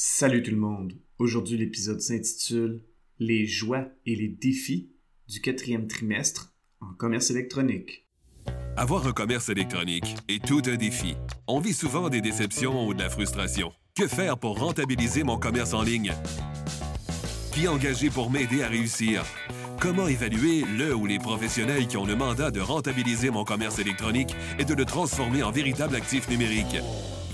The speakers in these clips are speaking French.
Salut tout le monde. Aujourd'hui, l'épisode s'intitule Les joies et les défis du quatrième trimestre en commerce électronique. Avoir un commerce électronique est tout un défi. On vit souvent des déceptions ou de la frustration. Que faire pour rentabiliser mon commerce en ligne? Qui engager pour m'aider à réussir? Comment évaluer le ou les professionnels qui ont le mandat de rentabiliser mon commerce électronique et de le transformer en véritable actif numérique?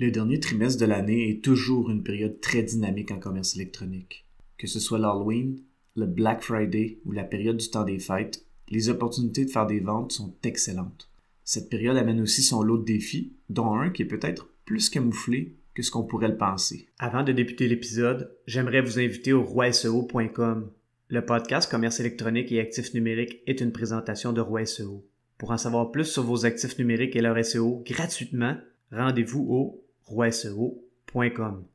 Le dernier trimestre de l'année est toujours une période très dynamique en commerce électronique. Que ce soit l'Halloween, le Black Friday ou la période du temps des fêtes, les opportunités de faire des ventes sont excellentes. Cette période amène aussi son lot de défis, dont un qui est peut-être plus camouflé que ce qu'on pourrait le penser. Avant de débuter l'épisode, j'aimerais vous inviter au roiseo.com. Le podcast Commerce électronique et actifs numériques est une présentation de Roi SEO. Pour en savoir plus sur vos actifs numériques et leur SEO gratuitement, rendez-vous au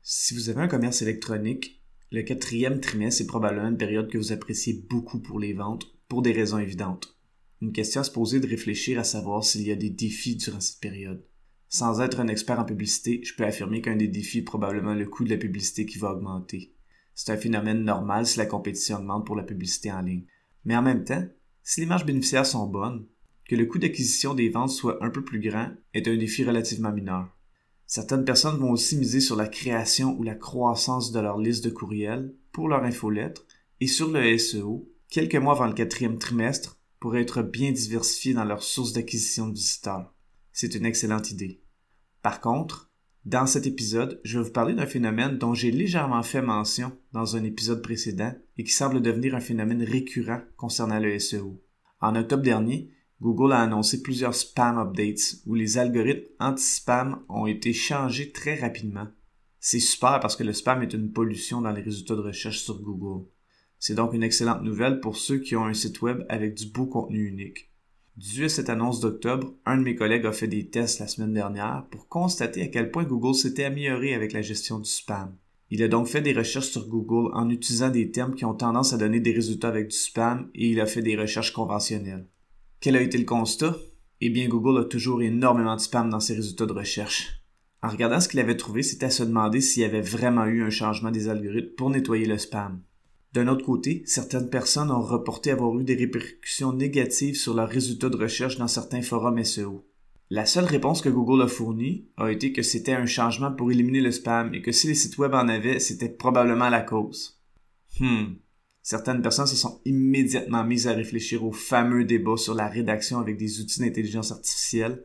Si vous avez un commerce électronique, le quatrième trimestre est probablement une période que vous appréciez beaucoup pour les ventes, pour des raisons évidentes. Une question à se poser de réfléchir à savoir s'il y a des défis durant cette période. Sans être un expert en publicité, je peux affirmer qu'un des défis est probablement le coût de la publicité qui va augmenter. C'est un phénomène normal si la compétition augmente pour la publicité en ligne. Mais en même temps, si les marges bénéficiaires sont bonnes, que le coût d'acquisition des ventes soit un peu plus grand est un défi relativement mineur. Certaines personnes vont aussi miser sur la création ou la croissance de leur liste de courriels pour leur infolettre et sur le SEO quelques mois avant le quatrième trimestre pour être bien diversifiés dans leurs sources d'acquisition de visiteurs. C'est une excellente idée. Par contre, dans cet épisode, je vais vous parler d'un phénomène dont j'ai légèrement fait mention dans un épisode précédent et qui semble devenir un phénomène récurrent concernant le SEO. En octobre dernier, Google a annoncé plusieurs spam updates où les algorithmes anti-spam ont été changés très rapidement. C'est super parce que le spam est une pollution dans les résultats de recherche sur Google. C'est donc une excellente nouvelle pour ceux qui ont un site web avec du beau contenu unique. Dû à cette annonce d'octobre, un de mes collègues a fait des tests la semaine dernière pour constater à quel point Google s'était amélioré avec la gestion du spam. Il a donc fait des recherches sur Google en utilisant des termes qui ont tendance à donner des résultats avec du spam et il a fait des recherches conventionnelles. Quel a été le constat? Eh bien, Google a toujours énormément de spam dans ses résultats de recherche. En regardant ce qu'il avait trouvé, c'était à se demander s'il y avait vraiment eu un changement des algorithmes pour nettoyer le spam. D'un autre côté, certaines personnes ont reporté avoir eu des répercussions négatives sur leurs résultats de recherche dans certains forums SEO. La seule réponse que Google a fournie a été que c'était un changement pour éliminer le spam et que si les sites web en avaient, c'était probablement la cause. Hmm, certaines personnes se sont immédiatement mises à réfléchir au fameux débat sur la rédaction avec des outils d'intelligence artificielle,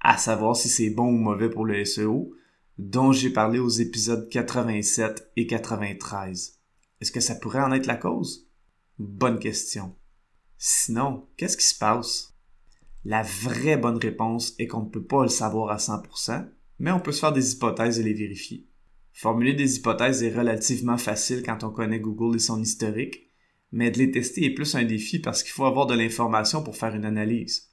à savoir si c'est bon ou mauvais pour le SEO, dont j'ai parlé aux épisodes 87 et 93. Est-ce que ça pourrait en être la cause? Bonne question. Sinon, qu'est-ce qui se passe? La vraie bonne réponse est qu'on ne peut pas le savoir à 100%, mais on peut se faire des hypothèses et les vérifier. Formuler des hypothèses est relativement facile quand on connaît Google et son historique, mais de les tester est plus un défi parce qu'il faut avoir de l'information pour faire une analyse.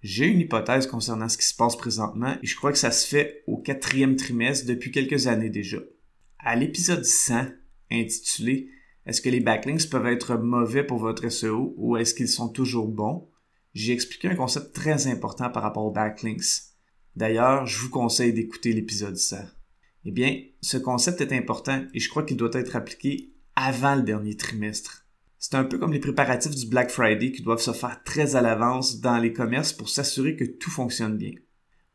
J'ai une hypothèse concernant ce qui se passe présentement et je crois que ça se fait au quatrième trimestre depuis quelques années déjà. À l'épisode 100, intitulé Est-ce que les backlinks peuvent être mauvais pour votre SEO ou est-ce qu'ils sont toujours bons? J'ai expliqué un concept très important par rapport aux backlinks. D'ailleurs, je vous conseille d'écouter l'épisode 100. Eh bien, ce concept est important et je crois qu'il doit être appliqué avant le dernier trimestre. C'est un peu comme les préparatifs du Black Friday qui doivent se faire très à l'avance dans les commerces pour s'assurer que tout fonctionne bien.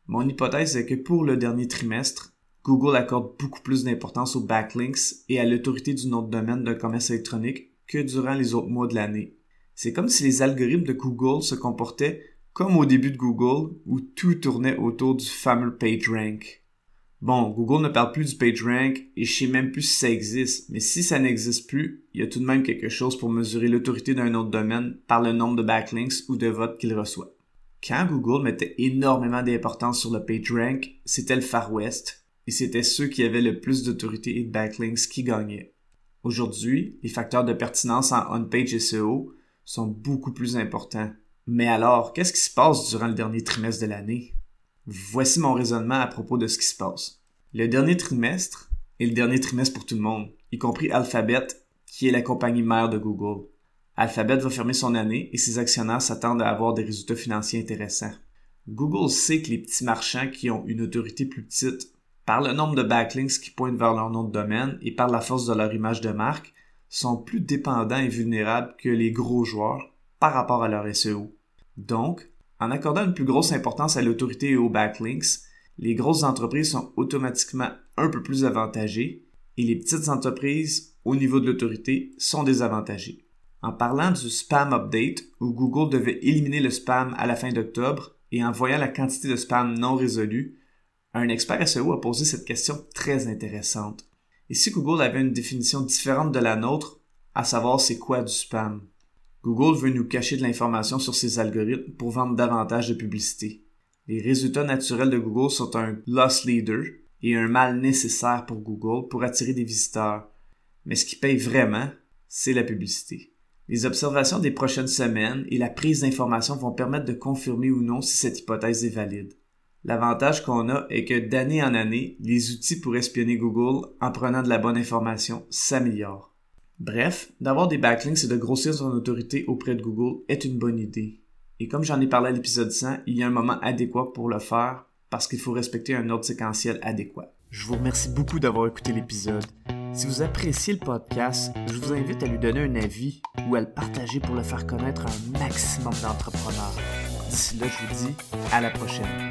Mon hypothèse est que pour le dernier trimestre, Google accorde beaucoup plus d'importance aux backlinks et à l'autorité du nom de domaine d'un commerce électronique que durant les autres mois de l'année. C'est comme si les algorithmes de Google se comportaient comme au début de Google où tout tournait autour du fameux PageRank. Bon, Google ne parle plus du PageRank et je sais même plus si ça existe, mais si ça n'existe plus, il y a tout de même quelque chose pour mesurer l'autorité d'un autre domaine par le nombre de backlinks ou de votes qu'il reçoit. Quand Google mettait énormément d'importance sur le PageRank, c'était le Far West, et c'était ceux qui avaient le plus d'autorité et de backlinks qui gagnaient. Aujourd'hui, les facteurs de pertinence en on-page SEO sont beaucoup plus importants. Mais alors, qu'est-ce qui se passe durant le dernier trimestre de l'année? Voici mon raisonnement à propos de ce qui se passe. Le dernier trimestre est le dernier trimestre pour tout le monde, y compris Alphabet, qui est la compagnie mère de Google. Alphabet va fermer son année et ses actionnaires s'attendent à avoir des résultats financiers intéressants. Google sait que les petits marchands qui ont une autorité plus petite, par le nombre de backlinks qui pointent vers leur nom de domaine et par la force de leur image de marque, sont plus dépendants et vulnérables que les gros joueurs par rapport à leur SEO. Donc, en accordant une plus grosse importance à l'autorité et aux backlinks, les grosses entreprises sont automatiquement un peu plus avantagées et les petites entreprises, au niveau de l'autorité, sont désavantagées. En parlant du spam update, où Google devait éliminer le spam à la fin d'octobre, et en voyant la quantité de spam non résolu, un expert SEO a posé cette question très intéressante. Et si Google avait une définition différente de la nôtre, à savoir c'est quoi du spam? Google veut nous cacher de l'information sur ses algorithmes pour vendre davantage de publicité. Les résultats naturels de Google sont un loss leader et un mal nécessaire pour Google pour attirer des visiteurs. Mais ce qui paye vraiment, c'est la publicité. Les observations des prochaines semaines et la prise d'informations vont permettre de confirmer ou non si cette hypothèse est valide. L'avantage qu'on a est que d'année en année, les outils pour espionner Google en prenant de la bonne information s'améliorent. Bref, d'avoir des backlinks et de grossir son autorité auprès de Google est une bonne idée. Et comme j'en ai parlé à l'épisode 100, il y a un moment adéquat pour le faire parce qu'il faut respecter un ordre séquentiel adéquat. Je vous remercie beaucoup d'avoir écouté l'épisode. Si vous appréciez le podcast, je vous invite à lui donner un avis ou à le partager pour le faire connaître à un maximum d'entrepreneurs. D'ici là, je vous dis à la prochaine.